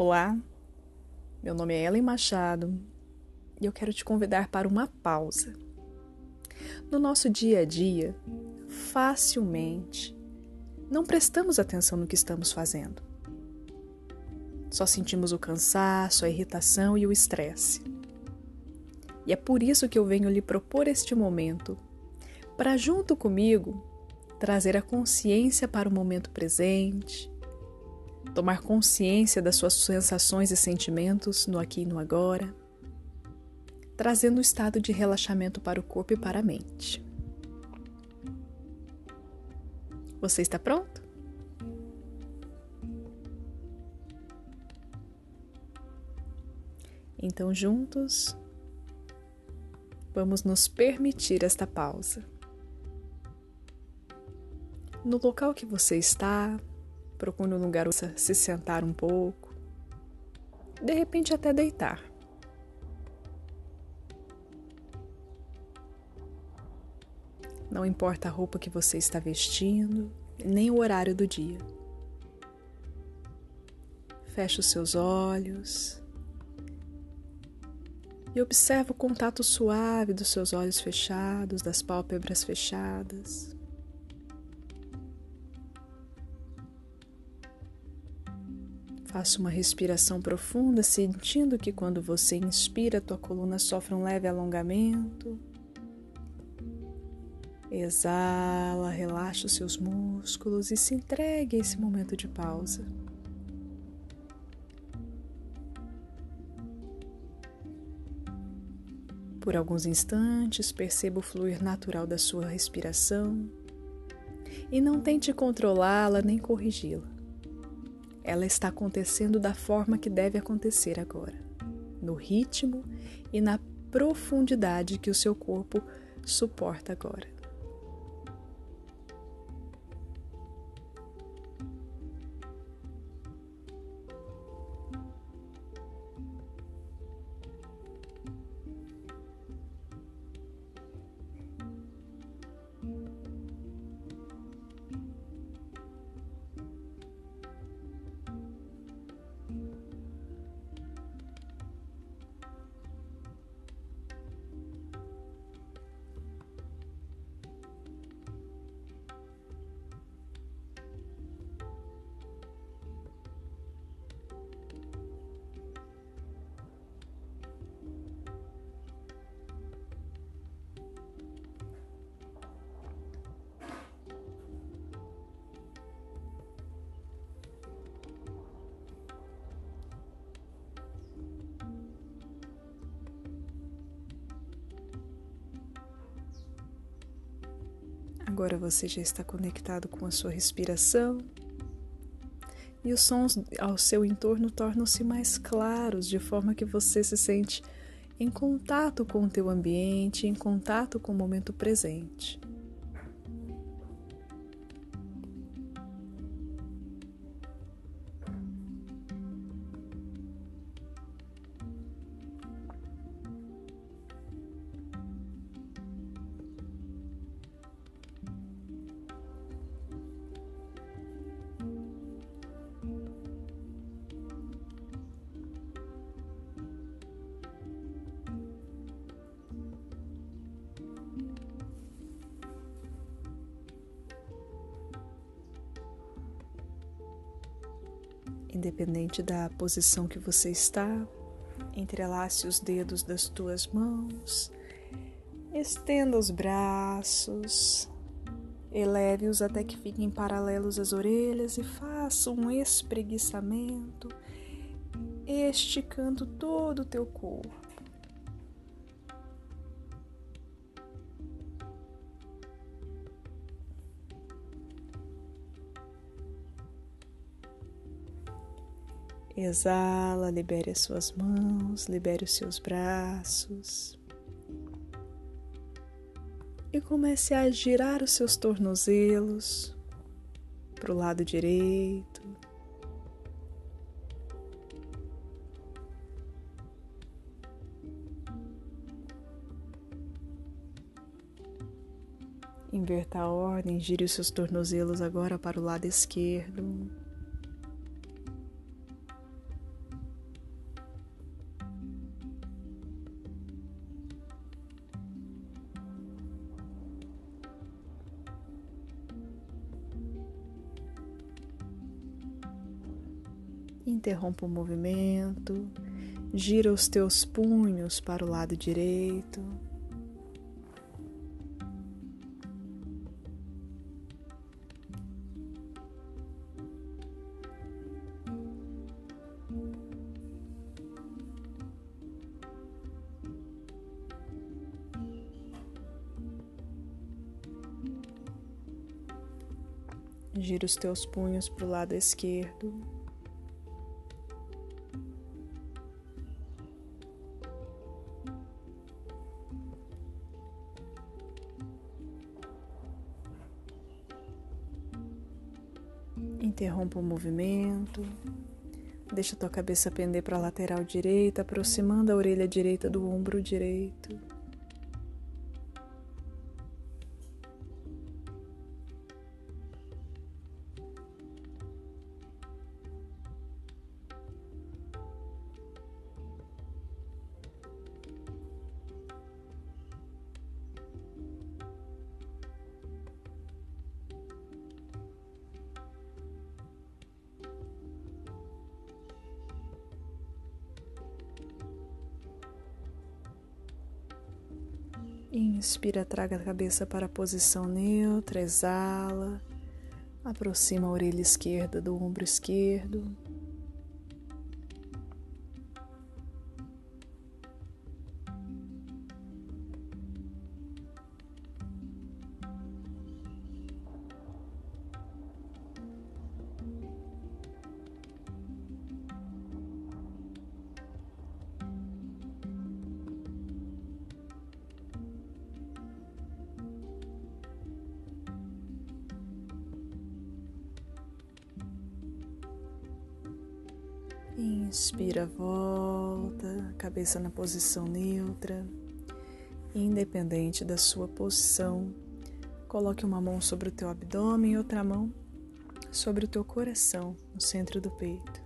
Olá, meu nome é Ellen Machado e eu quero te convidar para uma pausa. No nosso dia a dia, facilmente, não prestamos atenção no que estamos fazendo. Só sentimos o cansaço, a irritação e o estresse. E é por isso que eu venho lhe propor este momento, para junto comigo trazer a consciência para o momento presente tomar consciência das suas sensações e sentimentos no aqui e no agora, trazendo um estado de relaxamento para o corpo e para a mente. Você está pronto? Então, juntos, vamos nos permitir esta pausa. No local que você está, Procure um lugar se sentar um pouco. De repente, até deitar. Não importa a roupa que você está vestindo, nem o horário do dia. Feche os seus olhos e observe o contato suave dos seus olhos fechados, das pálpebras fechadas. Faça uma respiração profunda, sentindo que quando você inspira, tua coluna sofre um leve alongamento. Exala, relaxa os seus músculos e se entregue a esse momento de pausa. Por alguns instantes, perceba o fluir natural da sua respiração e não tente controlá-la nem corrigi-la. Ela está acontecendo da forma que deve acontecer agora, no ritmo e na profundidade que o seu corpo suporta agora. Agora você já está conectado com a sua respiração e os sons ao seu entorno tornam-se mais claros, de forma que você se sente em contato com o teu ambiente, em contato com o momento presente. Independente da posição que você está, entrelace os dedos das tuas mãos, estenda os braços, eleve-os até que fiquem paralelos às orelhas e faça um espreguiçamento, esticando todo o teu corpo. Exala, libere as suas mãos, libere os seus braços. E comece a girar os seus tornozelos para o lado direito. Inverta a ordem, gire os seus tornozelos agora para o lado esquerdo. Interrompa o movimento, gira os teus punhos para o lado direito. Gira os teus punhos para o lado esquerdo. Interrompa o movimento. Deixa tua cabeça pender para a lateral direita, aproximando a orelha direita do ombro direito. Inspira, traga a cabeça para a posição neutra, exala, aproxima a orelha esquerda do ombro esquerdo. Inspira, volta, cabeça na posição neutra. Independente da sua posição, coloque uma mão sobre o teu abdômen e outra mão sobre o teu coração, no centro do peito.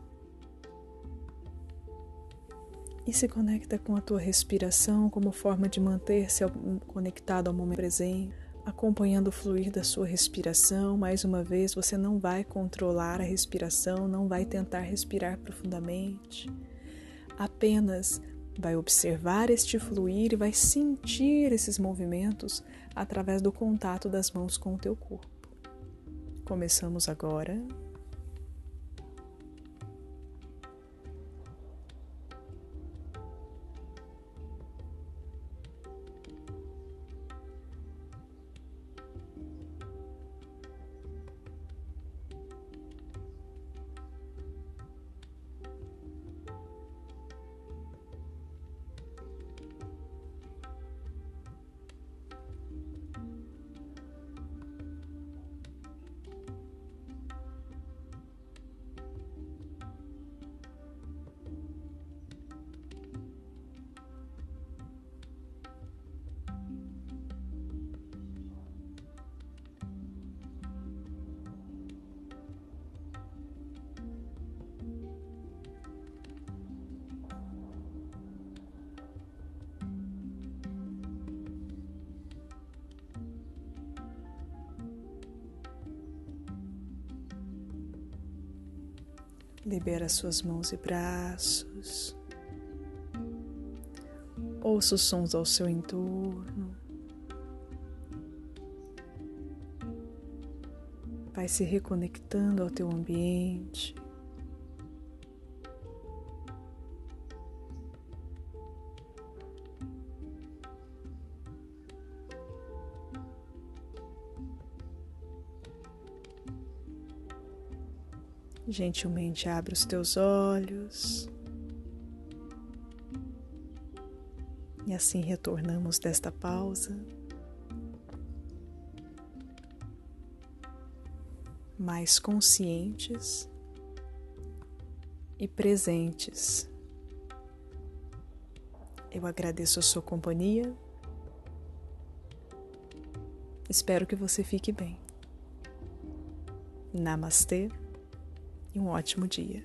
E se conecta com a tua respiração como forma de manter-se conectado ao momento presente acompanhando o fluir da sua respiração. Mais uma vez, você não vai controlar a respiração, não vai tentar respirar profundamente. Apenas vai observar este fluir e vai sentir esses movimentos através do contato das mãos com o teu corpo. Começamos agora. Libera suas mãos e braços. Ouça os sons ao seu entorno. Vai se reconectando ao teu ambiente. Gentilmente abre os teus olhos. E assim retornamos desta pausa. Mais conscientes e presentes. Eu agradeço a sua companhia. Espero que você fique bem. Namastê e um ótimo dia.